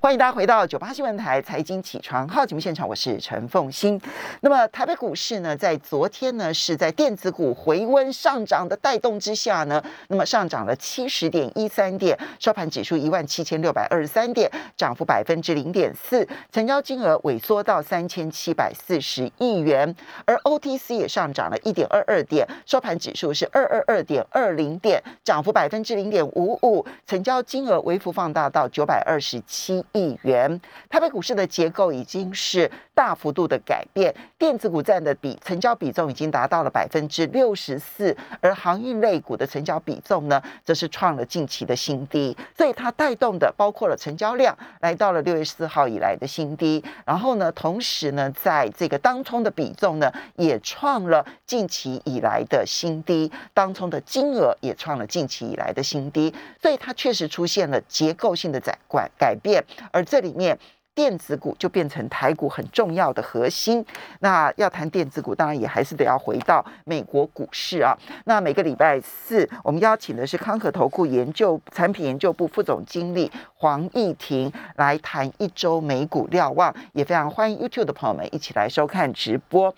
欢迎大家回到九八新闻台财经起床号节目现场，我是陈凤欣。那么台北股市呢，在昨天呢是在电子股回温上涨的带动之下呢，那么上涨了七十点一三点，收盘指数一万七千六百二十三点，涨幅百分之零点四，成交金额萎缩到三千七百四十亿元。而 OTC 也上涨了一点二二点，收盘指数是二二二点二零点，涨幅百分之零点五五，成交金额微幅放大到九百二十七。亿元，台北股市的结构已经是大幅度的改变，电子股占的比成交比重已经达到了百分之六十四，而航运类股的成交比重呢，则是创了近期的新低，所以它带动的包括了成交量来到了六月四号以来的新低，然后呢，同时呢，在这个当冲的比重呢，也创了近期以来的新低，当冲的金额也创了近期以来的新低，所以它确实出现了结构性的改改改变。而这里面电子股就变成台股很重要的核心。那要谈电子股，当然也还是得要回到美国股市啊。那每个礼拜四，我们邀请的是康可投顾研究产品研究部副总经理黄义婷来谈一周美股瞭望，也非常欢迎 YouTube 的朋友们一起来收看直播。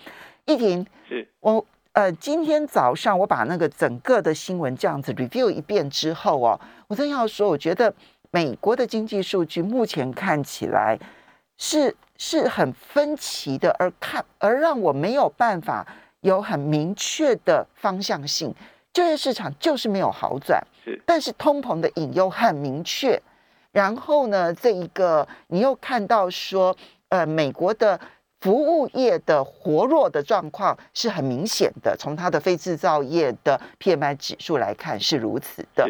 义婷，是我呃，今天早上我把那个整个的新闻这样子 review 一遍之后哦，我真要说，我觉得。美国的经济数据目前看起来是是很分歧的，而看而让我没有办法有很明确的方向性。就业市场就是没有好转，是，但是通膨的隐忧很明确。然后呢，这一个你又看到说，呃，美国的服务业的活络的状况是很明显的，从它的非制造业的 PMI 指数来看是如此的。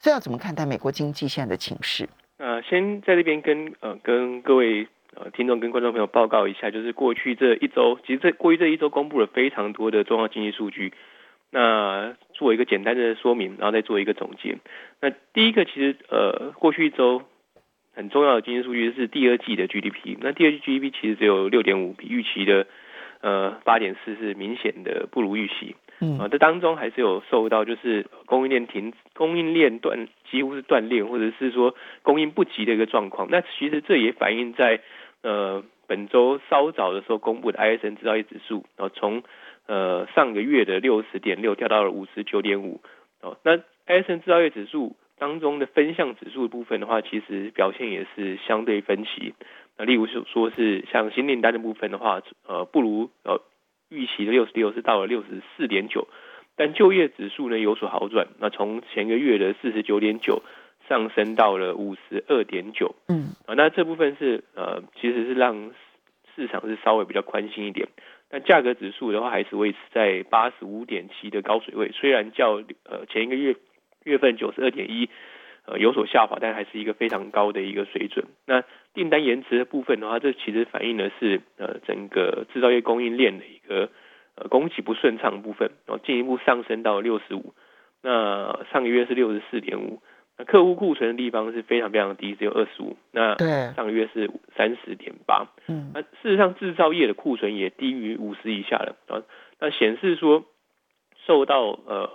这要怎么看待美国经济现在的情势？呃，先在这边跟呃跟各位呃听众跟观众朋友报告一下，就是过去这一周，其实这过去这一周公布了非常多的重要经济数据。那做一个简单的说明，然后再做一个总结。那第一个，其实呃过去一周很重要的经济数据是第二季的 GDP。那第二季 GDP 其实只有六点五，比预期的呃八点四是明显的不如预期。嗯啊，这当中还是有受到就是供应链停、供应链断，几乎是断裂，或者是说供应不及的一个状况。那其实这也反映在呃本周稍早的时候公布的 ISM 制造业指数，然后从呃上个月的六十点六掉到了五十九点五。哦，那 ISM 制造业指数当中的分项指数部分的话，其实表现也是相对分歧。那例如说说是像新订单的部分的话，呃不如呃。预期的六十六是到了六十四点九，但就业指数呢有所好转，那从前个月的四十九点九上升到了五十二点九，嗯，啊，那这部分是呃其实是让市场是稍微比较宽心一点，但价格指数的话还是维持在八十五点七的高水位，虽然较呃前一个月月份九十二点一。呃，有所下滑，但还是一个非常高的一个水准。那订单延迟的部分的话，这其实反映的是呃整个制造业供应链的一个呃供给不顺畅部分，然后进一步上升到六十五。那上个月是六十四点五，那客户库存的地方是非常非常低，只有二十五。那上个月是三十点八。嗯，那事实上制造业的库存也低于五十以下了啊。那显示说受到呃。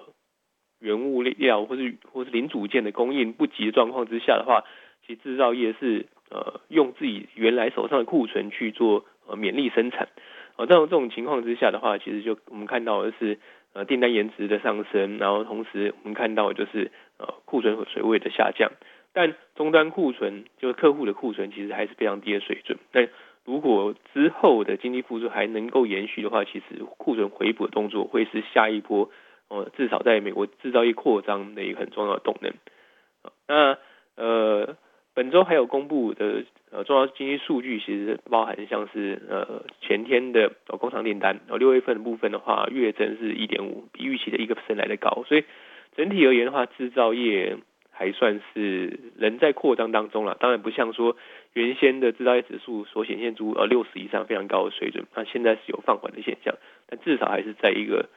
原物料或是或是零组件的供应不及的状况之下的话，其实制造业是呃用自己原来手上的库存去做呃勉力生产，呃在这种情况之下的话，其实就我们看到的是呃订单延迟的上升，然后同时我们看到就是呃库存和水位的下降，但终端库存就是客户的库存其实还是非常低的水准。那如果之后的经济复苏还能够延续的话，其实库存回补的动作会是下一波。哦，至少在美国制造业扩张的一个很重要的动能。那呃，本周还有公布的呃重要经济数据，其实包含像是呃前天的工厂订单，然后六月份的部分的话，月增是一点五，比预期的一个 percent 来的高。所以整体而言的话，制造业还算是仍在扩张当中了。当然不像说原先的制造业指数所显现出呃六十以上非常高的水准，那现在是有放缓的现象，但至少还是在一个。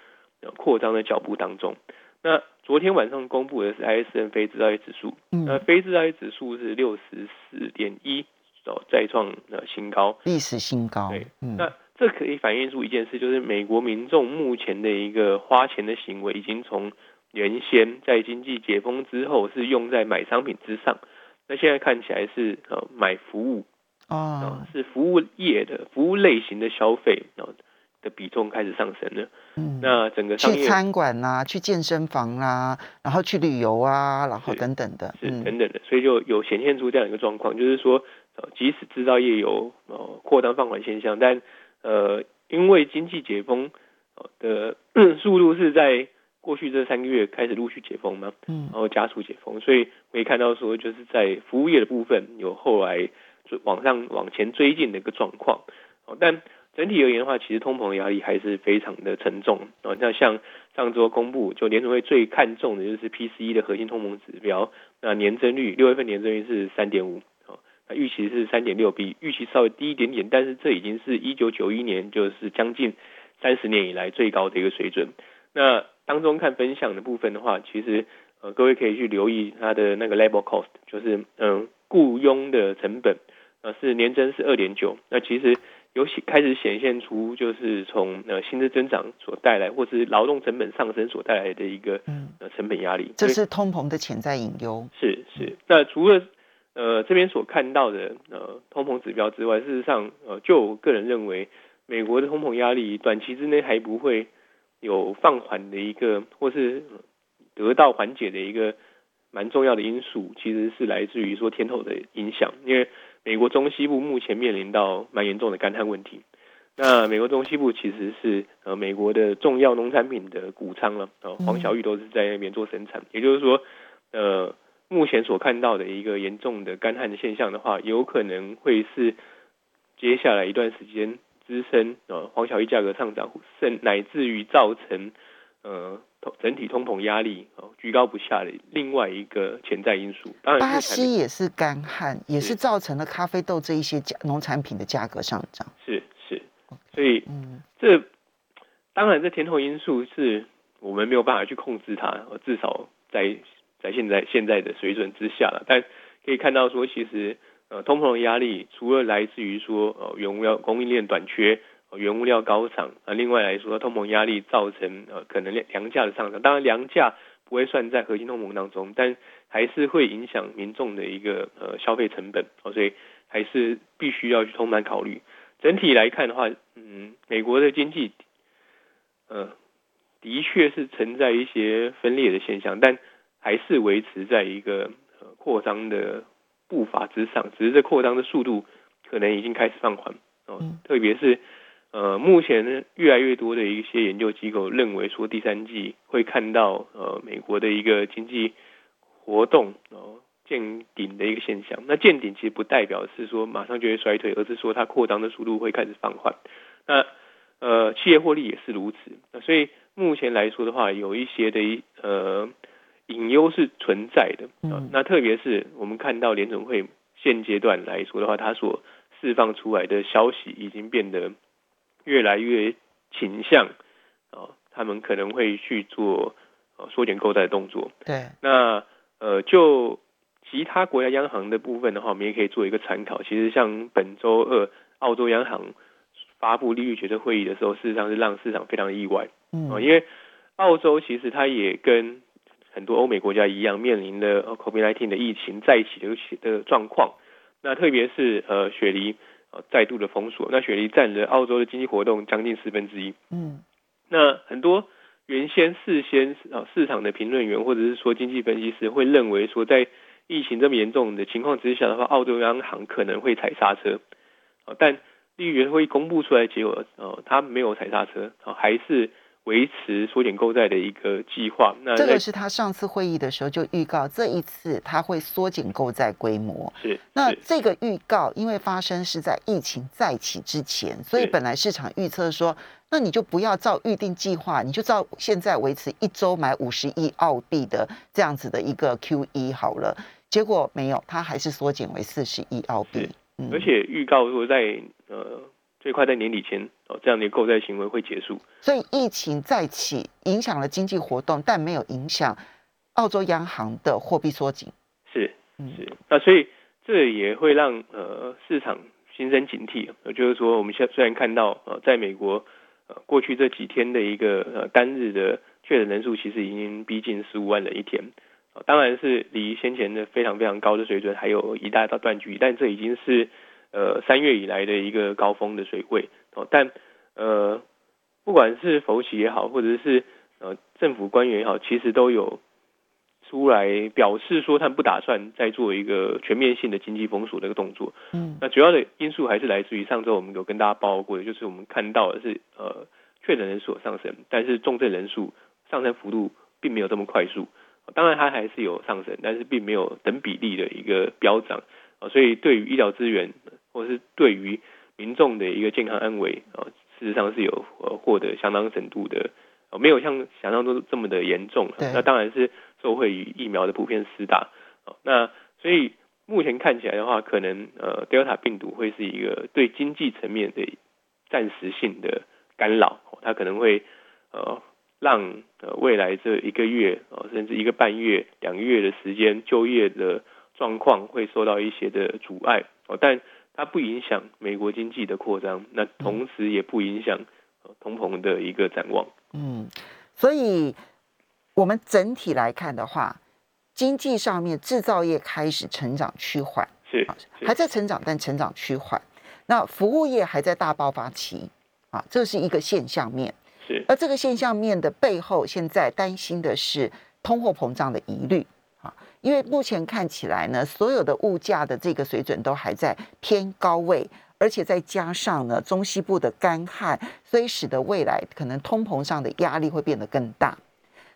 扩张的脚步当中，那昨天晚上公布的是 ISM 非制造业指数，那非制造业指数是六十四点一，哦，再创呃新高，历史新高。对，嗯。那这可以反映出一件事，就是美国民众目前的一个花钱的行为，已经从原先在经济解封之后是用在买商品之上，那现在看起来是呃买服务哦，是服务业的服务类型的消费啊的比重开始上升了。嗯，那整个去餐馆啦，去健身房啦，然后去旅游啊，然后等等的，是等等的，所以就有显现出这样一个状况，就是说，呃，即使制造业有呃扩张放缓现象，但呃，因为经济解封的 速度是在过去这三个月开始陆续解封嘛，嗯，然后加速解封，所以可以看到说，就是在服务业的部分有后来往上往前追进的一个状况，哦，但。整体而言的话，其实通膨压力还是非常的沉重啊。那像上周公布，就联储会最看重的就是 PCE 的核心通膨指标，那年增率六月份年增率是三点五啊，那预期是三点六，比预期稍微低一点点，但是这已经是一九九一年就是将近三十年以来最高的一个水准。那当中看分享的部分的话，其实呃各位可以去留意它的那个 l a b e l cost，就是嗯雇佣的成本呃是年增是二点九，那其实。有显开始显现出，就是从呃薪资增长所带来，或是劳动成本上升所带来的一个呃成本压力，这是通膨的潜在隐忧。是是，那除了呃这边所看到的呃通膨指标之外，事实上呃就我个人认为，美国的通膨压力短期之内还不会有放缓的一个，或是得到缓解的一个蛮重要的因素，其实是来自于说天后的影响，因为。美国中西部目前面临到蛮严重的干旱问题。那美国中西部其实是呃美国的重要农产品的谷仓了，呃黄小玉都是在那边做生产。也就是说，呃目前所看到的一个严重的干旱的现象的话，有可能会是接下来一段时间滋生呃黄小玉价格上涨，甚乃至于造成呃。整体通膨压力哦居高不下的另外一个潜在因素，当然巴西也是干旱，也是造成了咖啡豆这一些价农产品的价格上涨。是是，所以嗯，这当然这天后因素是我们没有办法去控制它，至少在在现在现在的水准之下了。但可以看到说，其实呃通膨的压力除了来自于说呃原物料供应链短缺。原物料高涨啊，另外来说，通膨压力造成呃可能粮价的上涨。当然，粮价不会算在核心通膨当中，但还是会影响民众的一个呃消费成本哦，所以还是必须要去通盘考虑。整体来看的话，嗯，美国的经济呃的确是存在一些分裂的现象，但还是维持在一个呃扩张的步伐之上，只是这扩张的速度可能已经开始放缓哦，特别是。呃，目前呢，越来越多的一些研究机构认为说，第三季会看到呃美国的一个经济活动哦见顶的一个现象。那见顶其实不代表是说马上就会衰退，而是说它扩张的速度会开始放缓。那呃，企业获利也是如此。那所以目前来说的话，有一些的呃隐忧是存在的。嗯。那特别是我们看到联总会现阶段来说的话，它所释放出来的消息已经变得。越来越倾向啊，他们可能会去做呃缩减购债的动作。对，那呃就其他国家央行的部分的话，我们也可以做一个参考。其实像本周二澳洲央行发布利率决策会议的时候，事实上是让市场非常的意外。嗯，因为澳洲其实它也跟很多欧美国家一样，面临的 COVID-19 的疫情在一起的的状况。那特别是呃雪梨。啊，再度的封锁，那雪梨占了澳洲的经济活动将近四分之一。嗯，那很多原先事先啊市场的评论员或者是说经济分析师会认为说，在疫情这么严重的情况之下的话，澳洲央行可能会踩刹车。啊，但利率会公布出来结果，呃，他没有踩刹车，啊，还是。维持缩减购债的一个计划，那这个是他上次会议的时候就预告，这一次他会缩减购债规模。是，那这个预告因为发生是在疫情再起之前，所以本来市场预测说，那你就不要照预定计划，你就照现在维持一周买五十亿澳币的这样子的一个 Q E 好了。结果没有，他还是缩减为四十亿澳币。而且预告说在呃。最快在年底前哦，这样的购债行为会结束。所以疫情再起，影响了经济活动，但没有影响澳洲央行的货币缩紧。是是，那所以这也会让呃市场心生警惕。就是说，我们现虽然看到呃，在美国呃过去这几天的一个呃单日的确诊人数，其实已经逼近十五万人一天当然是离先前的非常非常高的水准还有一大道断距，但这已经是呃三月以来的一个高峰的水位哦。但呃，不管是佛企也好，或者是呃政府官员也好，其实都有出来表示说，他们不打算再做一个全面性的经济封锁的一个动作。嗯，那主要的因素还是来自于上周我们有跟大家报告过的，就是我们看到的是呃确诊人数上升，但是重症人数上升幅度并没有这么快速。当然它还是有上升，但是并没有等比例的一个飙涨啊，所以对于医疗资源或者是对于民众的一个健康安危啊，事实上是有呃获得相当程度的，没有像想象中这么的严重。那当然是受惠于疫苗的普遍施打啊。那所以目前看起来的话，可能呃 Delta 病毒会是一个对经济层面的暂时性的干扰，它可能会呃。让呃未来这一个月哦，甚至一个半月、两个月的时间，就业的状况会受到一些的阻碍哦，但它不影响美国经济的扩张，那同时也不影响通膨的一个展望。嗯，所以我们整体来看的话，经济上面制造业开始成长趋缓，是还在成长，但成长趋缓。那服务业还在大爆发期啊，这是一个现象面。是而这个现象面的背后，现在担心的是通货膨胀的疑虑啊，因为目前看起来呢，所有的物价的这个水准都还在偏高位，而且再加上呢，中西部的干旱，所以使得未来可能通膨上的压力会变得更大。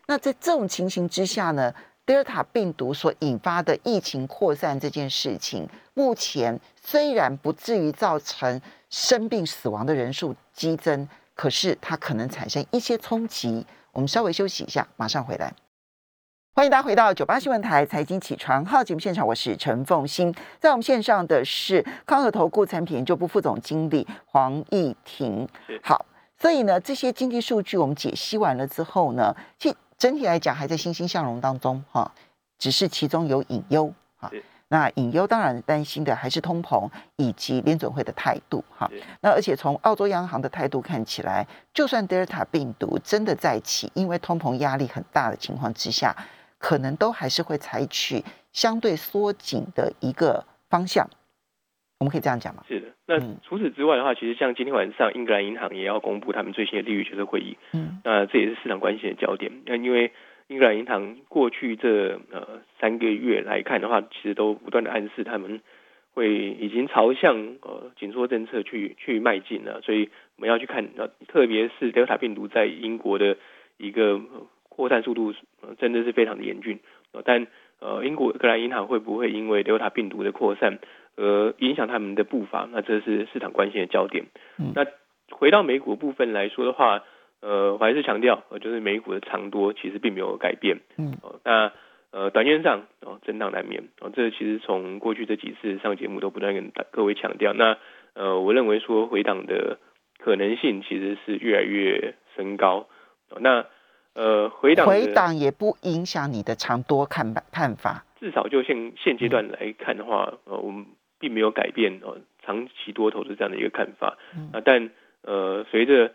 那在这种情形之下呢，德尔塔病毒所引发的疫情扩散这件事情，目前虽然不至于造成生病死亡的人数激增。可是它可能产生一些冲击，我们稍微休息一下，马上回来。欢迎大家回到九八新闻台财经起床号节目现场，我是陈凤欣，在我们线上的是康和投顾产品研究部副总经理黄义婷。好，所以呢，这些经济数据我们解析完了之后呢，其整体来讲还在欣欣向荣当中哈，只是其中有隐忧哈。那隐忧当然担心的还是通膨以及联准会的态度哈。那而且从澳洲央行的态度看起来，就算德尔塔病毒真的再起，因为通膨压力很大的情况之下，可能都还是会采取相对缩紧的一个方向。我们可以这样讲吗？是的。那除此之外的话，其实像今天晚上英格兰银行也要公布他们最新的利率决策会议。嗯。那这也是市场关心的焦点。那因为英格兰银行过去这呃三个月来看的话，其实都不断的暗示他们会已经朝向呃紧缩政策去去迈进了，所以我们要去看，呃特别是德尔塔病毒在英国的一个扩散速度真的是非常的严峻，但呃英国格兰银行会不会因为德尔塔病毒的扩散而影响他们的步伐？那这是市场关心的焦点。那回到美股部分来说的话。呃，我还是强调，呃，就是美股的长多其实并没有改变，嗯，哦，那呃，短线上哦，震荡难免，哦，这其实从过去这几次上节目都不断跟各位强调，那呃，我认为说回档的可能性其实是越来越升高，那呃，回档回档也不影响你的长多看看法，至少就现现阶段来看的话，呃，我们并没有改变哦长期多头的这样的一个看法，啊，但呃，随着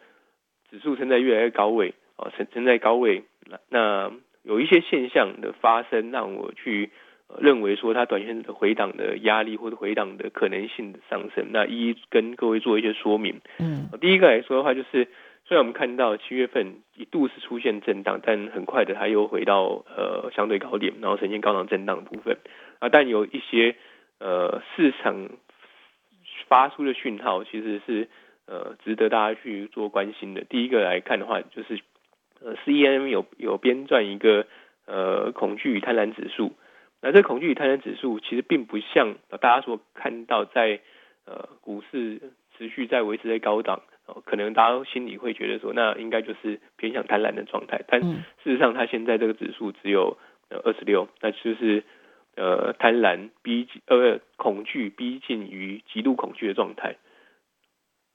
指数现在越来越高位，哦，存存在高位，那那有一些现象的发生，让我去认为说它短线的回档的压力或者回档的可能性的上升。那一一跟各位做一些说明。嗯，第一个来说的话，就是虽然我们看到七月份一度是出现震荡，但很快的它又回到呃相对高点，然后呈现高档震荡的部分啊，但有一些呃市场发出的讯号其实是。呃，值得大家去做关心的。第一个来看的话，就是呃，C E M 有有编撰一个呃恐惧与贪婪指数。那这恐惧与贪婪指数其实并不像大家所看到，在呃股市持续在维持在高档，可能大家心里会觉得说，那应该就是偏向贪婪的状态。但事实上，它现在这个指数只有呃二十六，那就是呃贪婪逼近呃恐惧逼近于极度恐惧的状态。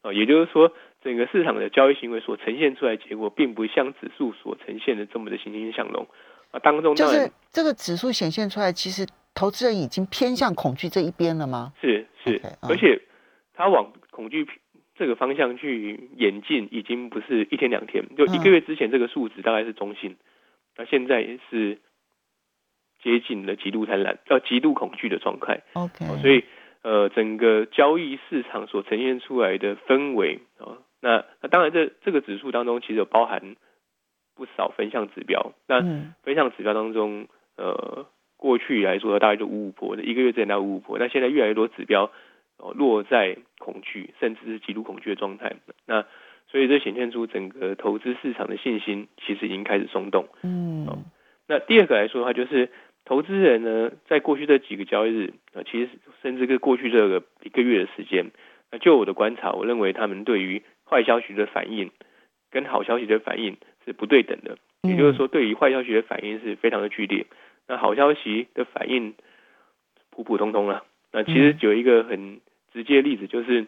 哦，也就是说，整个市场的交易行为所呈现出来结果，并不像指数所呈现的这么的欣欣向荣啊。当中就是这个指数显现出来，其实投资人已经偏向恐惧这一边了吗？是是，而且它往恐惧这个方向去演进，已经不是一天两天，就一个月之前这个数值大概是中性，那现在是接近了极度贪婪，呃，极度恐惧的状态。OK，所以呃，整个交易市场所呈现出来的氛围啊，那那当然这这个指数当中其实有包含不少分项指标。那分项指标当中，呃，过去来说大概就五五波的，一个月之前到五五波，那现在越来越多指标落在恐惧甚至是极度恐惧的状态。那所以这显现出整个投资市场的信心其实已经开始松动。嗯，那第二个来说的话，就是投资人呢，在过去这几个交易日啊，其实甚至跟过去这个一个月的时间，那就我的观察，我认为他们对于坏消息的反应跟好消息的反应是不对等的。也就是说，对于坏消息的反应是非常的剧烈，那好消息的反应普普通通了。那其实有一个很直接例子就是。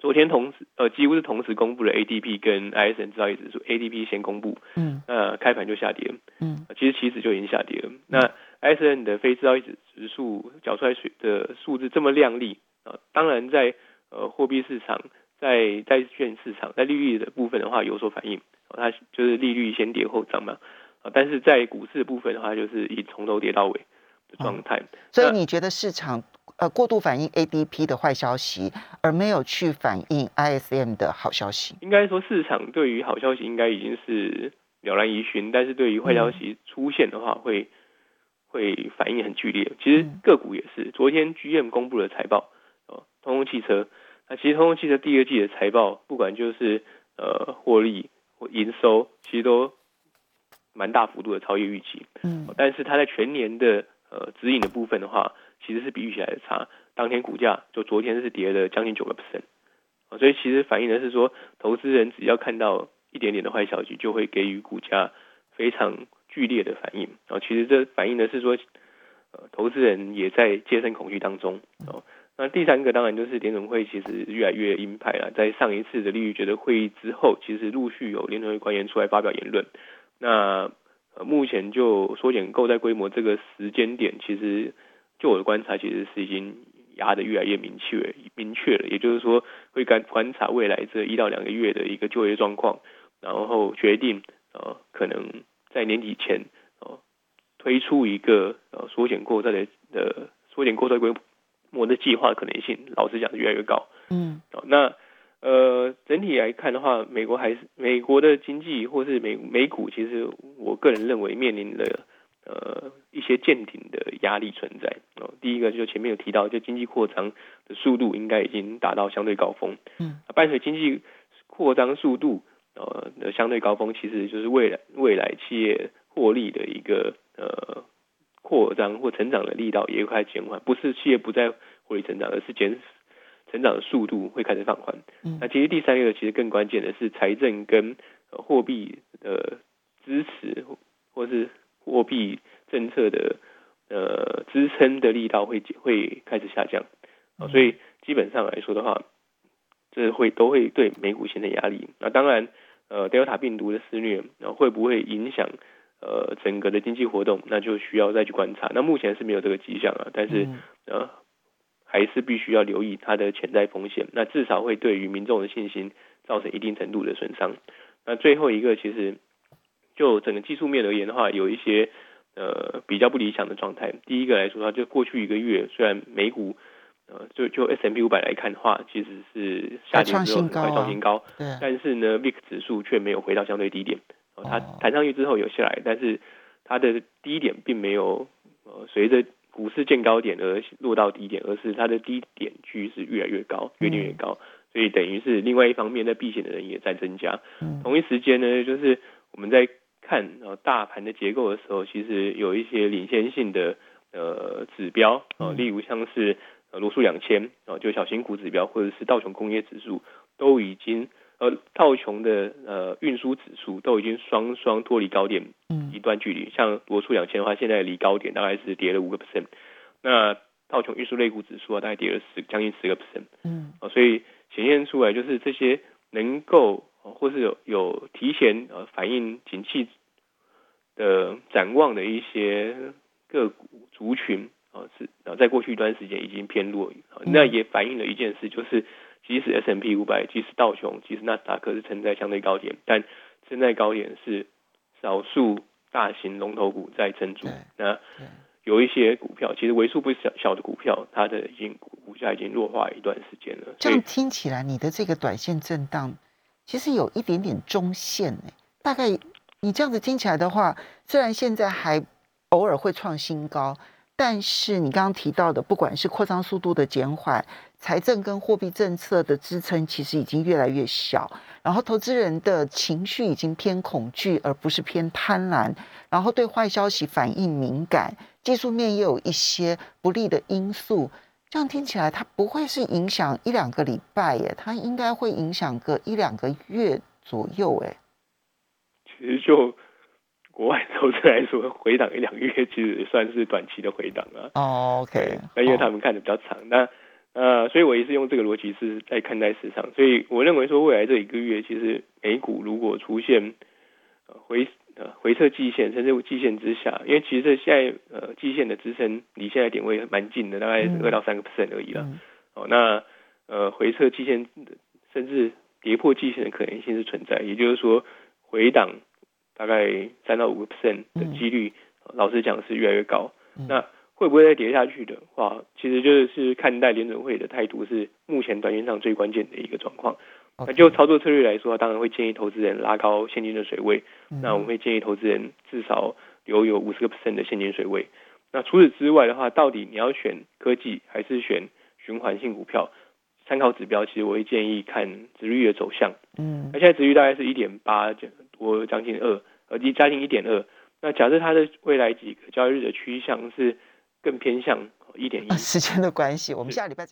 昨天同时，呃，几乎是同时公布了 ADP 跟 ISM 制造业指数，ADP 先公布，嗯，那开盘就下跌，嗯，其实期指就已经下跌了。那 ISM 的非制造业指数缴出来水的数字这么亮丽啊，当然在呃货币市场、在债券市场、在利率的部分的话有所反应，它就是利率先跌后涨嘛，啊，但是在股市的部分的话，就是以从头跌到尾的状态。所以你觉得市场？呃，过度反映 ADP 的坏消息，而没有去反映 ISM 的好消息。应该说，市场对于好消息应该已经是了然于心，但是对于坏消息出现的话，会会反应很剧烈。其实个股也是，昨天 GM 公布了财报，哦，通用汽车，那其实通用汽车第二季的财报，不管就是呃获利或营收，其实都蛮大幅度的超越预期。嗯，但是它在全年的呃指引的部分的话。其实是比预期来的差，当天股价就昨天是跌了将近九个 percent，啊，所以其实反映的是说，投资人只要看到一点点的坏消息，就会给予股价非常剧烈的反应，啊，其实这反映的是说，呃，投资人也在戒慎恐惧当中，哦，那第三个当然就是联总会其实越来越鹰派了，在上一次的利率决策会议之后，其实陆续有联总会官员出来发表言论，那呃目前就缩减购债规模这个时间点，其实。就我的观察，其实是已经压得越来越明确、明确了。也就是说，会观观察未来这一到两个月的一个就业状况，然后决定呃可能在年底前呃推出一个呃缩减购债的的缩减购债规模的计划可能性。老实讲是越来越高。嗯。哦，那呃整体来看的话，美国还是美国的经济或是美美股，其实我个人认为面临了。呃，一些见顶的压力存在哦。第一个就前面有提到，就经济扩张的速度应该已经达到相对高峰。嗯，伴随经济扩张速度呃的相对高峰，其实就是未来未来企业获利的一个呃扩张或成长的力道也会开始减缓。不是企业不再获利成长，而是减成长的速度会开始放缓。嗯，那其实第三个其实更关键的是财政跟货币的支持或是。货币政策的呃支撑的力道会会开始下降啊，所以基本上来说的话，这会都会对美股形成压力。那当然，呃，Delta 病毒的肆虐，然后会不会影响呃整个的经济活动，那就需要再去观察。那目前是没有这个迹象啊，但是呃还是必须要留意它的潜在风险。那至少会对于民众的信心造成一定程度的损伤。那最后一个其实。就整个技术面而言的话，有一些呃比较不理想的状态。第一个来说，它就过去一个月，虽然美股呃就就 S M P 五百来看的话，其实是下跌之后快创新高，但是呢，VIX 指数却没有回到相对低点。它弹上去之后有下来，但是它的低点并没有呃随着股市见高点而落到低点，而是它的低点区是越来越高，越定越高。所以等于是另外一方面，在避险的人也在增加。同一时间呢，就是我们在看呃大盘的结构的时候，其实有一些领先性的呃指标啊，例如像是罗素两千啊，就小型股指标，或者是道琼工业指数，都已经呃道琼的呃运输指数都已经双双脱离高点一段距离。像罗素两千的话，现在离高点大概是跌了五个 percent，那道琼运输类股指数啊，大概跌了十将近十个 percent。嗯，啊，所以显现出来就是这些能够或是有有提前呃反映景气。的展望的一些个股族群啊，是啊，在过去一段时间已经偏弱，那也反映了一件事，就是即使 S M P 五百，即使道琼，即使纳斯达克是存在相对高点，但现在高点是少数大型龙头股在撑住。那有一些股票，其实为数不小小的股票，它的已经股价已经弱化一段时间了。这样听起来，你的这个短线震荡其实有一点点中线诶，大概你这样子听起来的话，虽然现在还偶尔会创新高。但是你刚刚提到的，不管是扩张速度的减缓，财政跟货币政策的支撑，其实已经越来越小。然后投资人的情绪已经偏恐惧，而不是偏贪婪。然后对坏消息反应敏感，技术面也有一些不利的因素。这样听起来，它不会是影响一两个礼拜耶，它应该会影响个一两个月左右哎。其实就。国外投资来说，回档一两个月其实算是短期的回档啊。哦，OK。那因为他们看的比较长，那呃，所以我也是用这个逻辑是在看待市场。所以我认为说，未来这一个月，其实美股如果出现回呃回撤季线，甚至季线之下，因为其实现在呃季线的支撑离现在点位蛮近的，大概二到三个 percent 而已了。哦，那呃回撤季线甚至跌破季线的可能性是存在，也就是说回档。大概三到五个 percent 的几率，老实讲是越来越高。那会不会再跌下去的话，其实就是看待联准会的态度是目前短线上最关键的一个状况。那就操作策略来说，当然会建议投资人拉高现金的水位。那我们会建议投资人至少留有五十个 percent 的现金水位。那除此之外的话，到底你要选科技还是选循环性股票？参考指标，其实我会建议看值率的走向。嗯，那现在值率大概是一点八，多将近二。呃，离加进一点二。那假设它的未来几个交易日的趋向是更偏向一点一。时间的关系，我们下礼拜再。